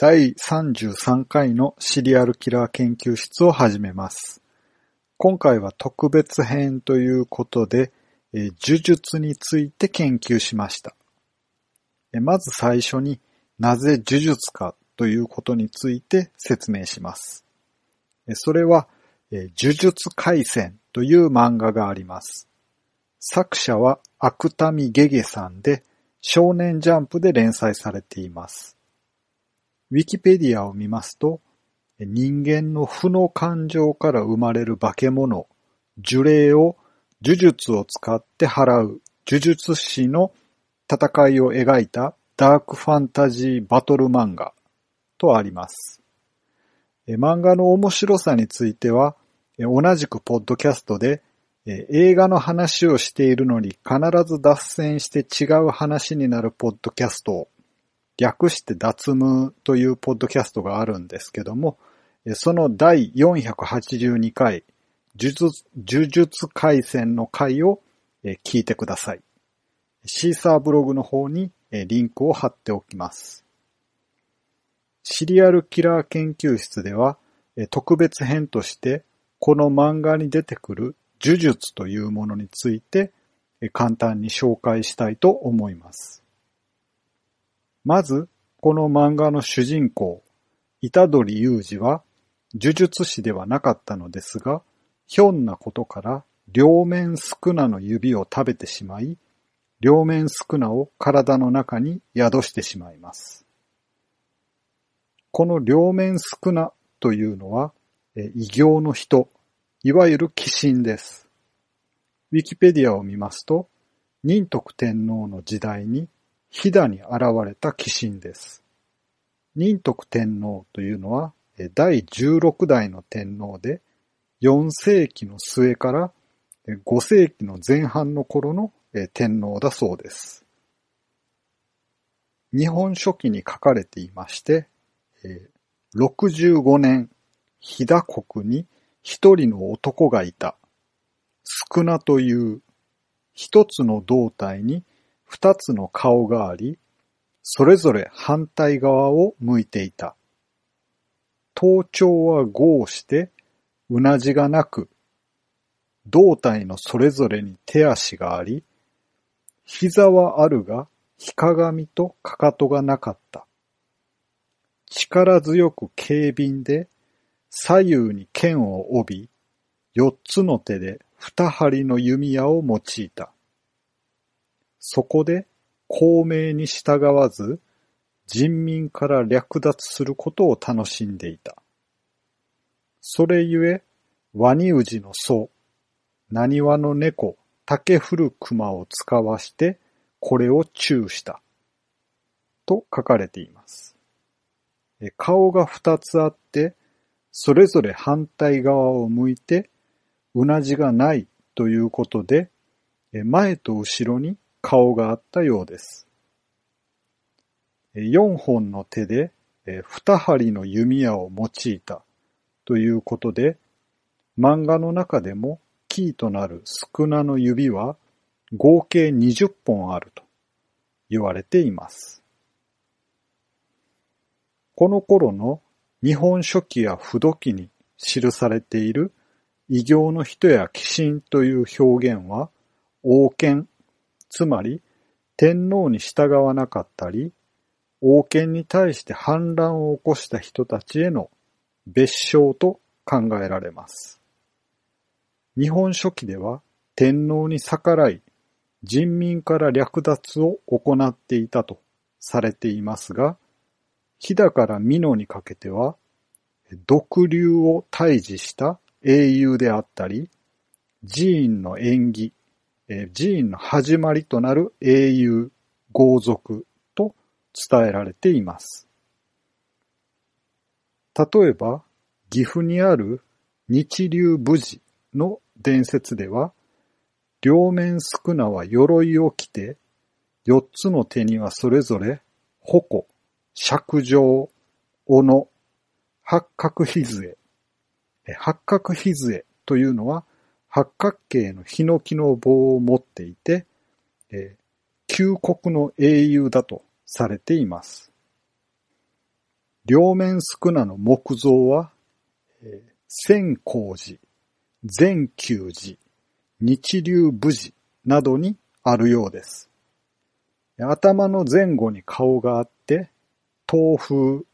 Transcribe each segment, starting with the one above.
第33回のシリアルキラー研究室を始めます。今回は特別編ということで、呪術について研究しました。まず最初になぜ呪術かということについて説明します。それは、呪術廻戦という漫画があります。作者は芥見ゲゲさんで少年ジャンプで連載されています。ウィキペディアを見ますと、人間の負の感情から生まれる化け物、呪霊を呪術を使って払う呪術師の戦いを描いたダークファンタジーバトル漫画とあります。漫画の面白さについては、同じくポッドキャストで映画の話をしているのに必ず脱線して違う話になるポッドキャストを略して脱ムというポッドキャストがあるんですけども、その第482回呪術呪術回戦の回を聞いてください。シーサーブログの方にリンクを貼っておきます。シリアルキラー研究室では特別編としてこの漫画に出てくる呪術というものについて簡単に紹介したいと思います。まず、この漫画の主人公、虎杖裕二は呪術師ではなかったのですが、ひょんなことから両面スクナの指を食べてしまい、両面スクナを体の中に宿してしまいます。この両面スクナというのは、異形の人、いわゆる鬼神です。ウィキペディアを見ますと、仁徳天皇の時代に飛騨に現れた鬼神です。仁徳天皇というのは第16代の天皇で4世紀の末から5世紀の前半の頃の天皇だそうです。日本書紀に書かれていまして、65年、飛騨国に一人の男がいた。少なという一つの胴体に二つの顔があり、それぞれ反対側を向いていた。頭頂は合して、うなじがなく、胴体のそれぞれに手足があり、膝はあるが、ひかがみとかかとがなかった。力強く軽便で、左右に剣を帯び、四つの手で二針の弓矢を用いた。そこで公明に従わず人民から略奪することを楽しんでいた。それゆえ、ワニウジの祖、何話の猫、竹古熊を使わしてこれを中した。と書かれています。顔が二つあって、それぞれ反対側を向いて、うなじがないということで、前と後ろに顔があったようです。え4本の手でえ二針の弓矢を用いたということで、漫画の中でもキーとなる少なの指は合計20本あると言われています。この頃の日本書紀や不土記に記されている異形の人や鬼神という表現は、王権、つまり天皇に従わなかったり、王権に対して反乱を起こした人たちへの別称と考えられます。日本書紀では天皇に逆らい人民から略奪を行っていたとされていますが、飛騨から美濃にかけては、毒竜を退治した英雄であったり、寺院の縁起、えー寺院の始まりとなる英雄、豪族と伝えられています。例えば、岐阜にある日流武士の伝説では、両面宿儺は鎧を着て、四つの手にはそれぞれ矛、尺状、斧、八角ひず。え八角ひずえというのは八角形のヒノキの棒を持っていて、えー旧国の英雄だとされています。両面宿儺の木像は、千光寺、善久寺、日流武寺などにあるようです。頭の前後に顔があって、東風、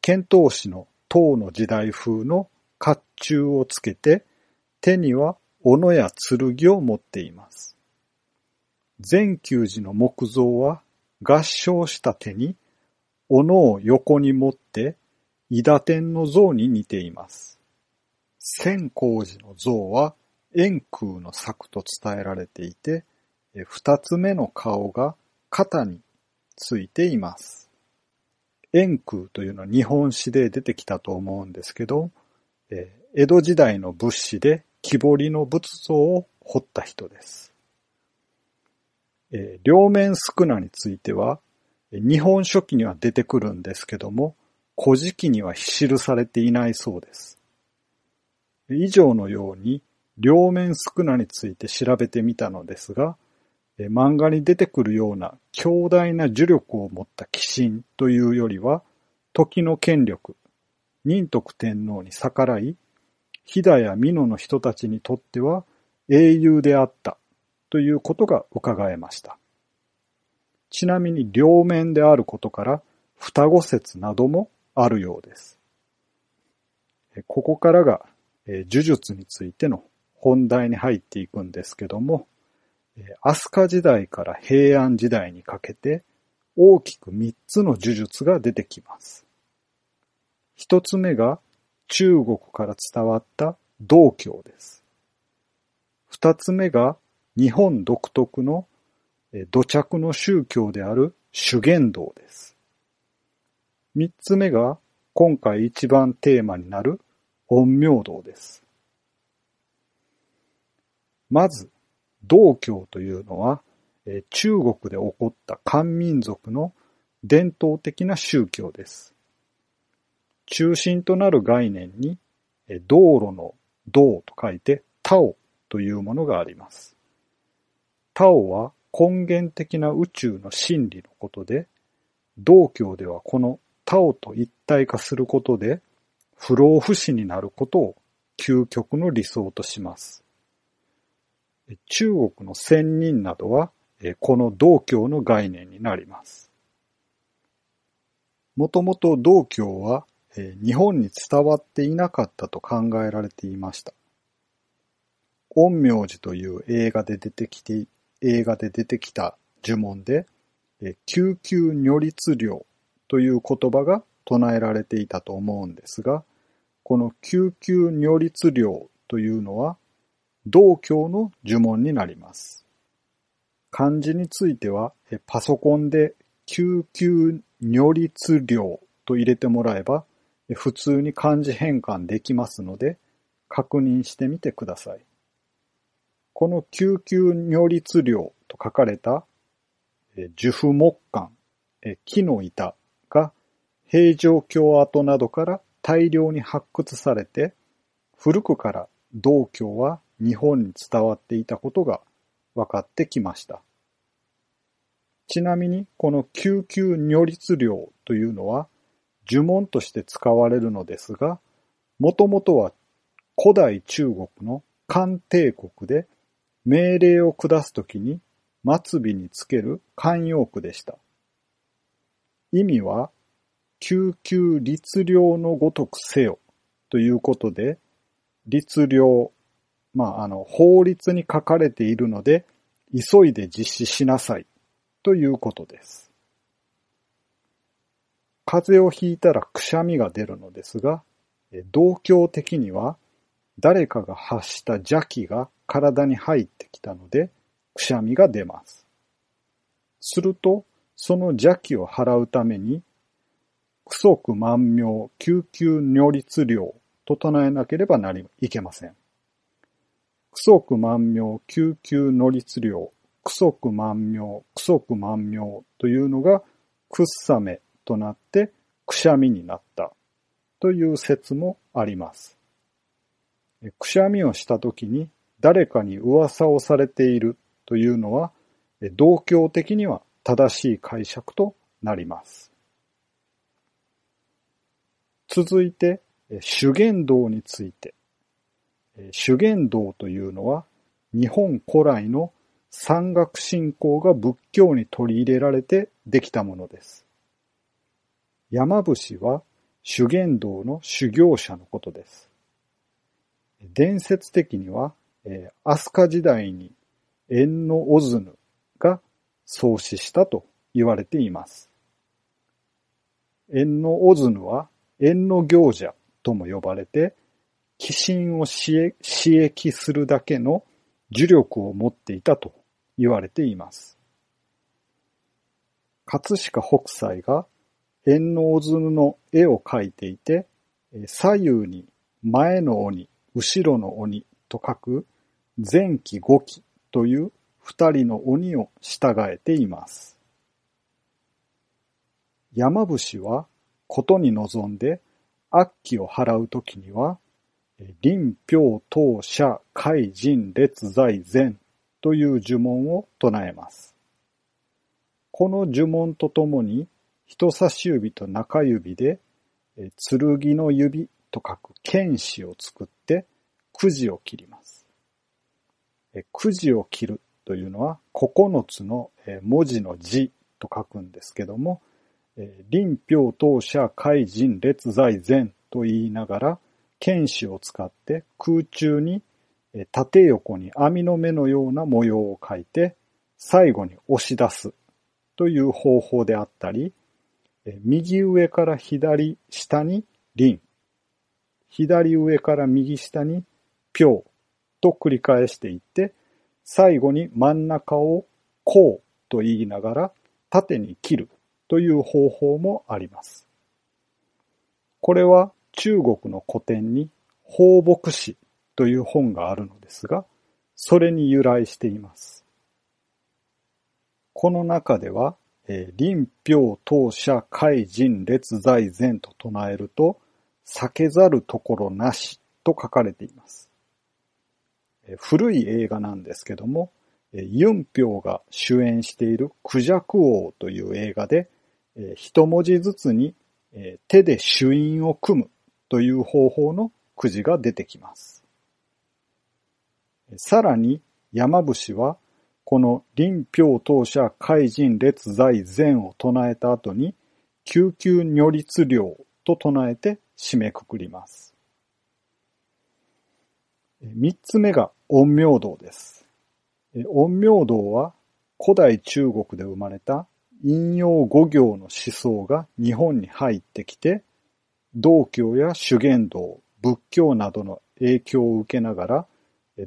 遣唐使の唐の時代風の甲冑をつけて、手には斧や剣を持っています。善久寺の木像は合掌した手に斧を横に持って伊田天の像に似ています。千光寺の像は円空の作と伝えられていて、二つ目の顔が肩についています。円空というのは日本史で出てきたと思うんですけど、江戸時代の仏師で木彫りの仏像を彫った人です。両面宿儺については、日本書紀には出てくるんですけども、古事記には記されていないそうです。以上のように、両面宿儺について調べてみたのですが、漫画に出てくるような強大な呪力を持った鬼神というよりは、時の権力、仁徳天皇に逆らい、飛騨や美濃の人たちにとっては英雄であったということが伺えました。ちなみに両面であることから双子説などもあるようです。ここからが呪術についての本題に入っていくんですけども、飛鳥時代から平安時代にかけて大きく3つの呪術が出てきます。一つ目が中国から伝わった道教です。二つ目が日本独特の土着の宗教である修験道です。三つ目が今回一番テーマになる陰陽道です。まず、道教というのは、中国で起こった漢民族の伝統的な宗教です。中心となる概念に、道路の道と書いて、タオというものがあります。タオは根源的な宇宙の真理のことで、道教ではこのタオと一体化することで、不老不死になることを究極の理想とします。中国の仙人などは、この道教の概念になります。もともと道教は日本に伝わっていなかったと考えられていました。陰陽師という映画で出てきて、映画で出てきた呪文で、救急如律令という言葉が唱えられていたと思うんですが、この救急如律令というのは、道教の呪文になります。漢字については、パソコンで救急如律令と入れてもらえば、普通に漢字変換できますので、確認してみてください。この救急如律令と書かれた、樹布木簡、木の板が平城京跡などから大量に発掘されて、古くから道教は日本に伝わっていたことが分かってきました。ちなみに、この救急如律令というのは、呪文として使われるのですが、もともとは古代中国の漢帝国で命令を下すときに末尾につける慣用句でした。意味は、救急律令のごとくせよということで、律令、まあ、あの、法律に書かれているので、急いで実施しなさいということです。風邪をひいたらくしゃみが出るのですが、同教的には誰かが発した邪気が体に入ってきたので、くしゃみが出ます。すると、その邪気を払うために、不足万妙救急如律令と唱えなければなり、いけません。不足万妙救急如律令、不足万妙、不足万妙というのが、くっさめとなってくしゃみになったという説もあります。くしゃみをしたときに誰かに噂をされているというのは、同教的には正しい解釈となります。続いて、修験道について。修験道というのは、日本古来の山岳信仰が仏教に取り入れられてできたものです。山伏は修験道の修行者のことです。伝説的には、えー、飛鳥時代に縁のオズヌが創始したと言われています。縁のオズヌは縁の行者とも呼ばれて、鬼神を刺激するだけの呪力を持っていたと言われています。葛飾北斎が縁のオズヌの絵を描いていて、左右に前の鬼、後ろの鬼と書く前期後期という二人の鬼を従えています。山伏はことに臨んで悪鬼を払うときには、臨氷当社海人列在前という呪文を唱えます。この呪文とともに人差し指と中指でえ剣の指と書く剣士を作ってくじを切ります。えくじを切るというのは9つの文字の字と書くんですけども、臨氷当社海人列在前と言いながら、剣士を使って空中に縦横に網の目のような模様を描いて、最後に押し出すという方法であったり、右上から左下に輪、左上から右下にぴょうと繰り返していって、最後に真ん中をこうと言いながら縦に切るという方法もあります。これは中国の古典に放牧史という本があるのですが、それに由来しています。この中では、えー、臨氷当社海人列在前と唱えると、避けざるところなしと書かれています。えー、古い映画なんですけども、えー、ユンピョウが主演しているクジャク王という映画で、えー、一文字ずつに、えー、手で朱印を組むという方法のくじが出てきます。さらに山伏はこの臨氷当社海人列在前を唱えた後に救急如律令と唱えて締めくくります。三つ目が陰陽道です。陰陽道は古代中国で生まれた陰陽五行の思想が日本に入ってきて、道教や修験道、仏教などの影響を受けながら、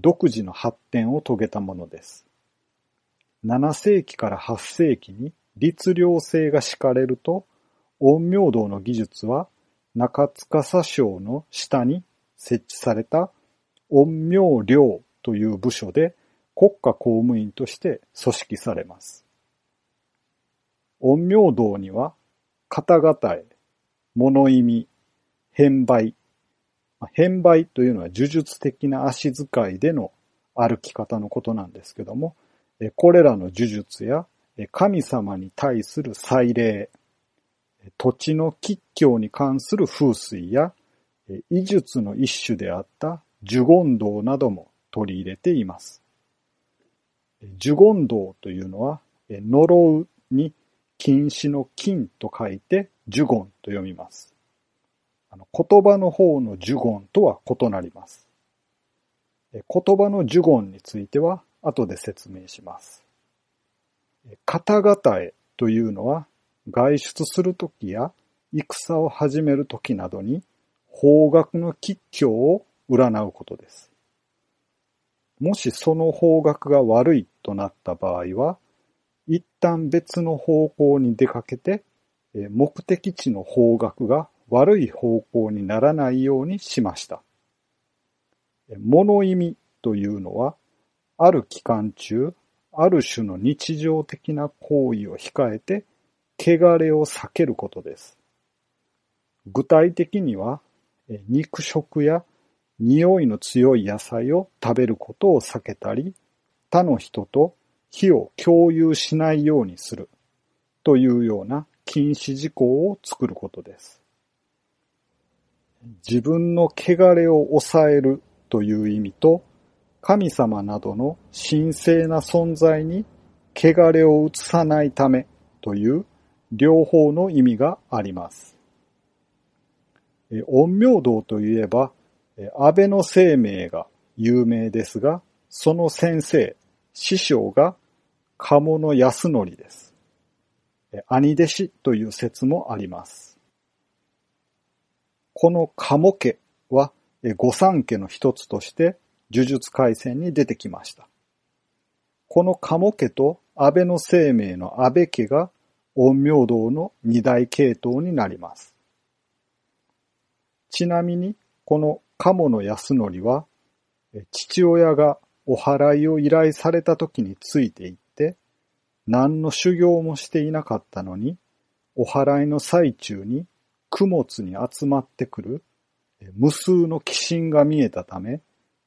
独自の発展を遂げたものです。7世紀から8世紀に律令制が敷かれると、陰陽道の技術は中司省の下に設置された陰陽寮という部署で国家公務員として組織されます。陰陽道には、方々へ、物意味、変売。変売というのは呪術的な足使いでの歩き方のことなんですけども、これらの呪術や神様に対する祭礼、土地の吉凶に関する風水や、医術の一種であった呪言道なども取り入れています。呪言道というのは、呪うに禁止の禁と書いて呪言と読みます。あの言葉の方の呪言とは異なります。言葉の呪言については後で説明します。方々へというのは外出するときや戦を始めるときなどに方角の吉凶を占うことです。もしその方角が悪いとなった場合は、一旦別の方向に出かけて、目的地の方角が悪い方向にならないようにしました。物意味というのは、ある期間中、ある種の日常的な行為を控えて、汚れを避けることです。具体的には、肉食や匂いの強い野菜を食べることを避けたり、他の人と火を共有しないようにするというような禁止事項を作ることです。自分の汚れを抑えるという意味と、神様などの神聖な存在に汚れを移さないためという両方の意味があります。陰陽道といえば、安倍の生命が有名ですが、その先生、師匠が鴨の安則です。兄弟子という説もあります。この鴨家は御三家の一つとして呪術廻戦に出てきました。この鴨家と安倍の生命の安倍家が陰陽道の二大系統になります。ちなみに、この鴨の安則は、父親がお祓いを依頼された時についていって、何の修行もしていなかったのに、お祓いの最中に供物に集まってくる無数の鬼神が見えたため、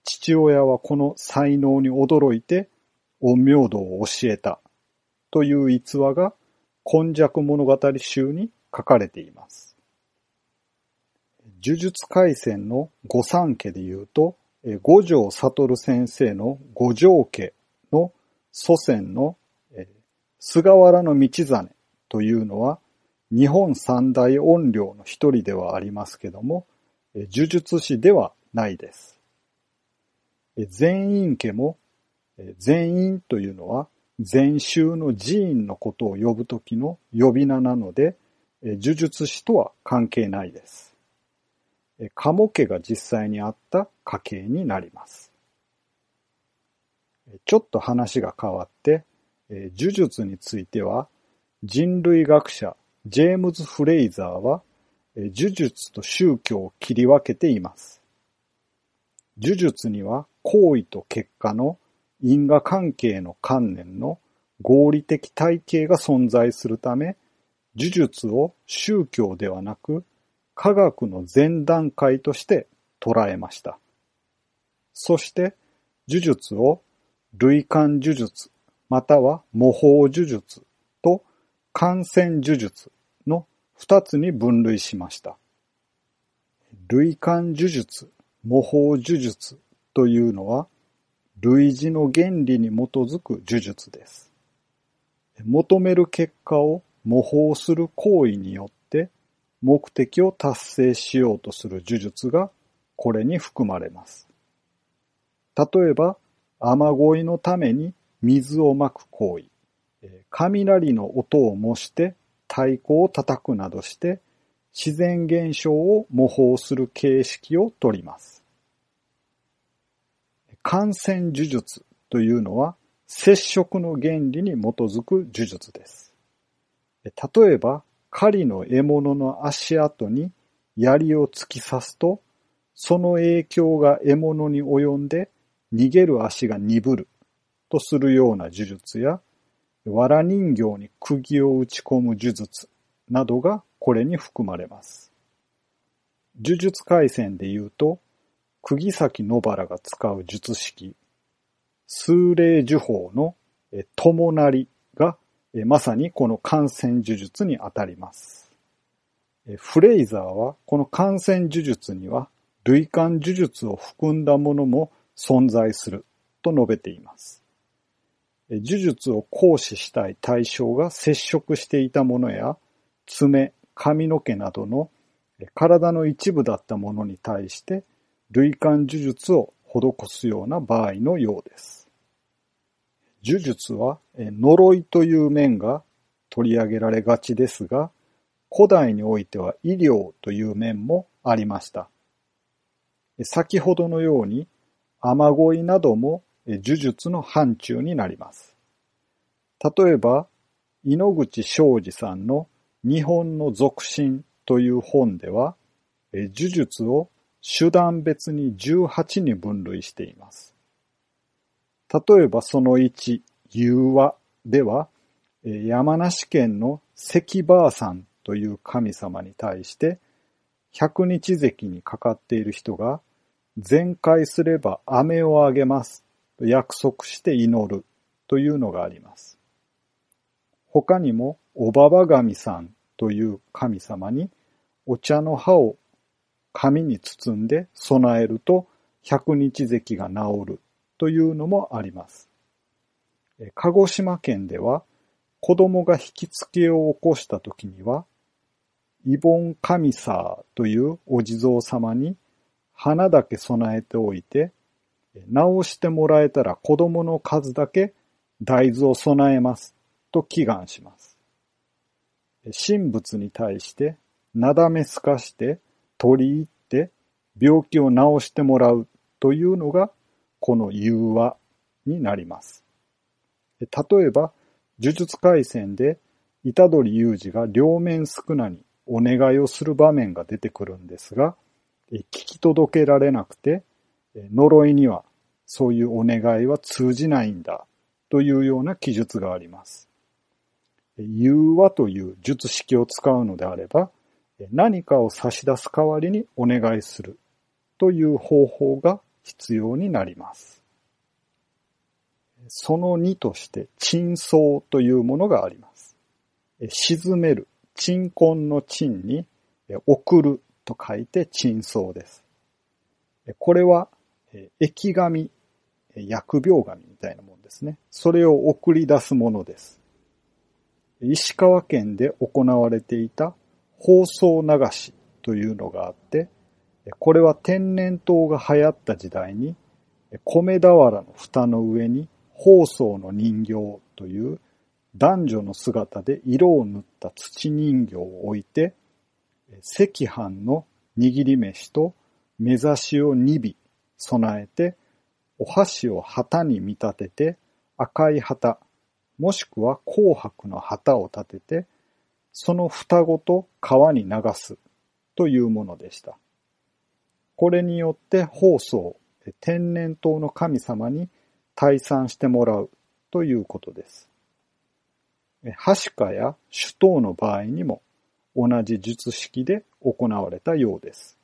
父親はこの才能に驚いて陰陽道を教えたという逸話が今昔物語集に書かれています。呪術廻戦の御三家で言うと、五条悟先生の五条家の祖先の菅原道真というのは日本三大怨霊の一人ではありますけども、呪術師ではないです。全員家も、全員というのは禅宗の寺院のことを呼ぶときの呼び名なので、呪術師とは関係ないです。鴨家が実際にあった家系になります。ちょっと話が変わって、呪術については人類学者ジェームズ・フレイザーは呪術と宗教を切り分けています。呪術には行為と結果の因果関係の観念の合理的体系が存在するため、呪術を宗教ではなく科学の前段階として捉えました。そして呪術を類感呪術または模倣呪術と感染呪術の二つに分類しました。類感呪術、模倣呪術というのは類似の原理に基づく呪術です。求める結果を模倣する行為によって目的を達成しようとする呪術がこれに含まれます。例えば、雨乞いのために水をまく行為、雷の音を模して太鼓を叩くなどして自然現象を模倣する形式をとります。感染呪術というのは接触の原理に基づく呪術です。例えば、狩りの獲物の足跡に槍を突き刺すと、その影響が獲物に及んで逃げる足が鈍るとするような呪術や、藁人形に釘を打ち込む呪術などがこれに含まれます。呪術廻戦で言うと、釘崎野原が使う術式、数霊呪法の友成がまさにこの感染呪術にあたります。フレイザーはこの感染呪術には類感呪術を含んだものも存在すると述べています。呪術を行使したい対象が接触していたものや爪、髪の毛などの体の一部だったものに対して類感呪術を施すような場合のようです。呪術は呪いという面が取り上げられがちですが、古代においては医療という面もありました。先ほどのように雨乞いなども呪術の範疇になります。例えば、井ノ口昌司さんの日本の俗心という本では、呪術を手段別に18に分類しています。例えばその1、融和では、山梨県の関ばあさんという神様に対して、百日関にかかっている人が、全開すれば飴をあげますと約束して祈るというのがあります。他にも、おばば神さんという神様にお茶の葉を紙に包んで備えると百日咳が治るというのもあります。鹿児島県では子供が引きつけを起こした時には、イボン神サーというお地蔵様に花だけ備えておいて、直してもらえたら子供の数だけ大豆を備えますと祈願します。神仏に対してなだめすかして取り入って病気を治してもらうというのがこの融和になります。例えば、呪術廻戦で虎杖裕二が両面少なにお願いをする場面が出てくるんですが、聞き届けられなくて、呪いにはそういうお願いは通じないんだというような記述があります。融和という術式を使うのであれば、何かを差し出す代わりにお願いするという方法が必要になります。その2として、鎮葬というものがあります。沈める、鎮魂の鎮に、送ると書いて鎮葬です。これは、疫神、疫病神みたいなもんですね。それを送り出すものです。石川県で行われていた放送流しというのがあって、これは天然痘が流行った時代に、米俵の蓋の上に放送の人形という男女の姿で色を塗った土人形を置いて、赤飯の握り飯と目指しを2尾備えて、お箸を旗に見立てて赤い旗、もしくは紅白の旗を立てて、その蓋ごと川に流すというものでした。これによって放送、天然痘の神様に退散してもらうということです。はしかや首都の場合にも同じ術式で行われたようです。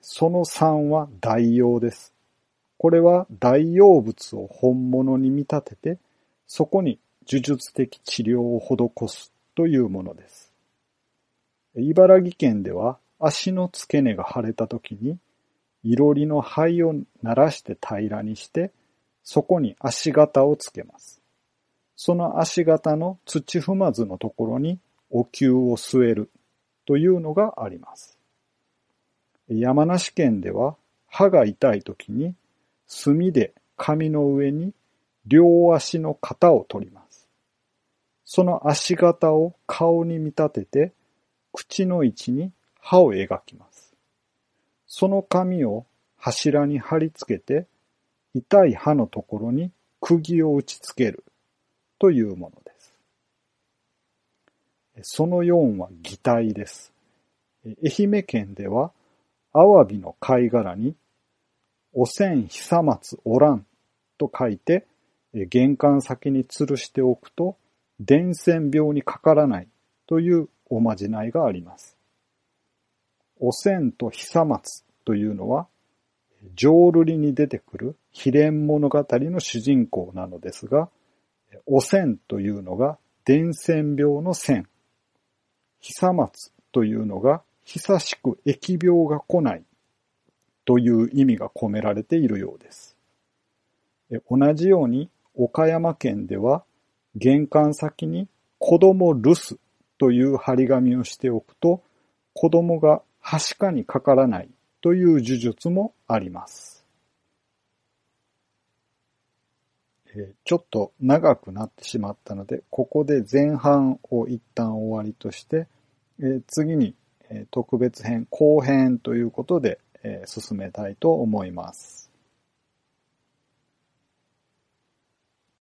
その3は代用です。これは代用物を本物に見立てて、そこに呪術的治療を施すというものです。茨城県では足の付け根が腫れた時にいろりの灰を鳴らして平らにして、そこに足型をつけます。その足型の土踏まずのところにお灸を据えるというのがあります。山梨県では歯が痛い時に墨で紙の上に両足の型を取ります。その足型を顔に見立てて口の位置に歯を描きます。その紙を柱に貼り付けて、痛い歯のところに釘を打ち付けるというものです。その4は擬態です。愛媛県では、アワビの貝殻に、おせん久松おらんと書いて、玄関先に吊るしておくと、伝染病にかからないというおまじないがあります。おせんと久松というのは、浄瑠璃に出てくる秘伝物語の主人公なのですが、おせんというのが伝染病の線、久松というのが久しく疫病が来ないという意味が込められているようです。同じように岡山県では玄関先に子供留守という張り紙をしておくと子供がはしかにかからないという呪術もあります。ちょっと長くなってしまったので、ここで前半を一旦終わりとして、次に特別編後編ということで進めたいと思います。